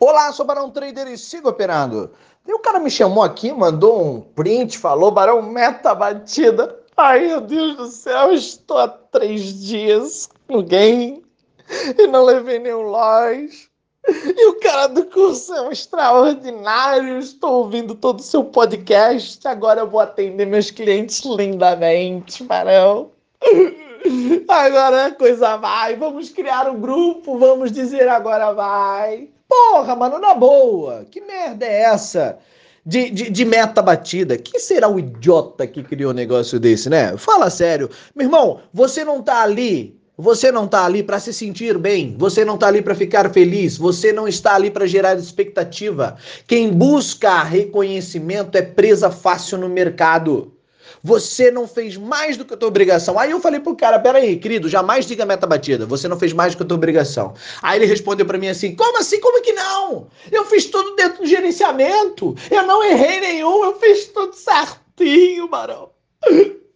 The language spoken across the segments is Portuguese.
Olá, sou Barão Trader e sigo operando. E o cara me chamou aqui, mandou um print, falou, Barão, meta batida. Ai, meu Deus do céu, estou há três dias com alguém e não levei nenhum loja. E o cara do curso é um extraordinário. Estou ouvindo todo o seu podcast. Agora eu vou atender meus clientes lindamente, Barão. Agora a coisa vai. Vamos criar um grupo. Vamos dizer agora vai. Porra, mano, na boa. Que merda é essa? De, de, de, meta batida. Quem será o idiota que criou um negócio desse, né? Fala sério. Meu irmão, você não tá ali. Você não tá ali para se sentir bem. Você não tá ali para ficar feliz. Você não está ali para gerar expectativa. Quem busca reconhecimento é presa fácil no mercado. Você não fez mais do que a tua obrigação. Aí eu falei pro cara, peraí, querido, jamais diga meta batida. Você não fez mais do que a tua obrigação. Aí ele respondeu para mim assim, como assim? Como que não? Eu fiz tudo dentro do gerenciamento. Eu não errei nenhum. Eu fiz tudo certinho, Barão.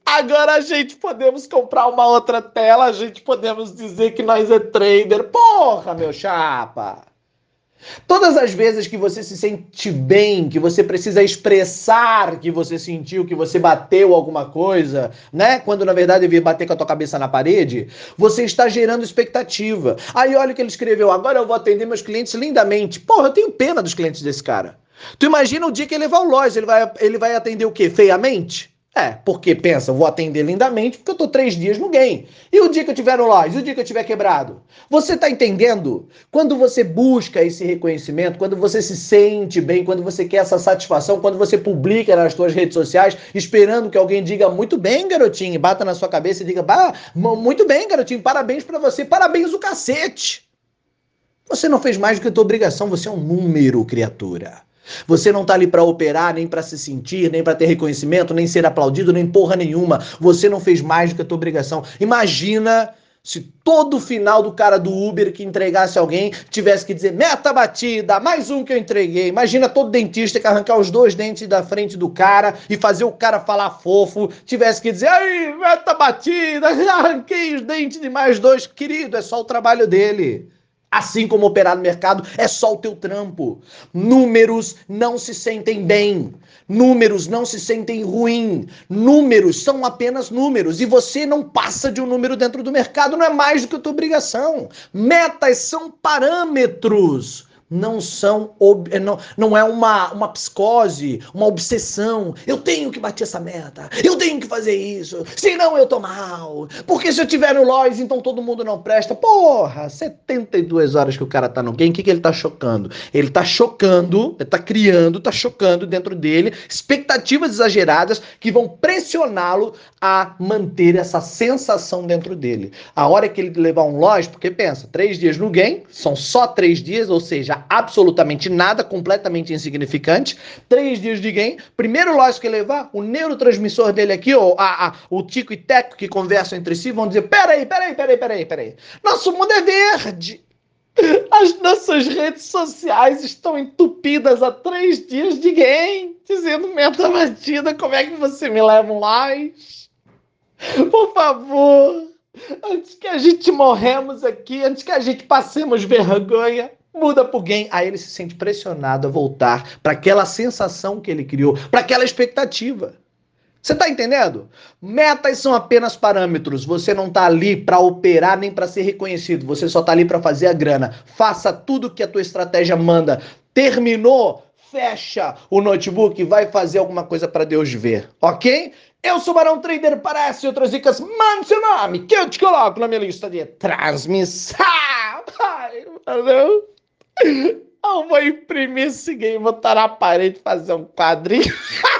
Agora a gente podemos comprar uma outra tela, a gente podemos dizer que nós é trader. Porra, meu chapa! Todas as vezes que você se sente bem, que você precisa expressar que você sentiu, que você bateu alguma coisa, né? Quando na verdade devia bater com a tua cabeça na parede, você está gerando expectativa. Aí olha o que ele escreveu: agora eu vou atender meus clientes lindamente. Porra, eu tenho pena dos clientes desse cara. Tu imagina o dia que ele levar o loja, ele vai, ele vai atender o quê? Feiamente? É, porque pensa, vou atender lindamente porque eu tô três dias no game. E o dia que eu tiver no loja, e o dia que eu tiver quebrado? Você tá entendendo? Quando você busca esse reconhecimento, quando você se sente bem, quando você quer essa satisfação, quando você publica nas suas redes sociais, esperando que alguém diga muito bem, garotinho, bata na sua cabeça e diga, bah, muito bem, garotinho, parabéns para você, parabéns o cacete. Você não fez mais do que a tua obrigação, você é um número, criatura. Você não está ali para operar, nem para se sentir, nem para ter reconhecimento, nem ser aplaudido, nem porra nenhuma. Você não fez mais do que a tua obrigação. Imagina se todo final do cara do Uber que entregasse alguém tivesse que dizer meta batida, mais um que eu entreguei. Imagina todo dentista que arrancar os dois dentes da frente do cara e fazer o cara falar fofo, tivesse que dizer meta batida, arranquei os dentes de mais dois. Querido, é só o trabalho dele. Assim como operar no mercado é só o teu trampo. Números não se sentem bem. Números não se sentem ruim. Números são apenas números. E você não passa de um número dentro do mercado, não é mais do que a tua obrigação. Metas são parâmetros não são eh, não, não é uma, uma psicose, uma obsessão. Eu tenho que bater essa meta, eu tenho que fazer isso, senão eu tô mal. Porque se eu tiver no Lois, então todo mundo não presta. Porra, 72 horas que o cara tá no game, o que, que ele tá chocando? Ele tá chocando, ele tá criando, tá chocando dentro dele expectativas exageradas que vão pressioná-lo a manter essa sensação dentro dele. A hora que ele levar um Lois, porque pensa, três dias no game, são só três dias, ou seja, absolutamente nada, completamente insignificante. Três dias de game. Primeiro, lógico que levar o neurotransmissor dele aqui, a, a, o Tico e Teco que conversam entre si, vão dizer: peraí, peraí, peraí, peraí, peraí. Nosso mundo é verde. As nossas redes sociais estão entupidas há três dias de game, dizendo meta batida, como é que você me leva like? Por favor, antes que a gente morremos aqui, antes que a gente passemos vergonha, muda por game. Aí ele se sente pressionado a voltar para aquela sensação que ele criou, para aquela expectativa. Você está entendendo? Metas são apenas parâmetros. Você não está ali para operar nem para ser reconhecido. Você só está ali para fazer a grana. Faça tudo que a tua estratégia manda. Terminou? Fecha o notebook e vai fazer alguma coisa para Deus ver, ok? Eu sou Barão Trader para essa e outras dicas. Mande seu nome que eu te coloco na minha lista de transmissão. Valeu. Eu vou imprimir esse game, botar na parede, fazer um quadrinho.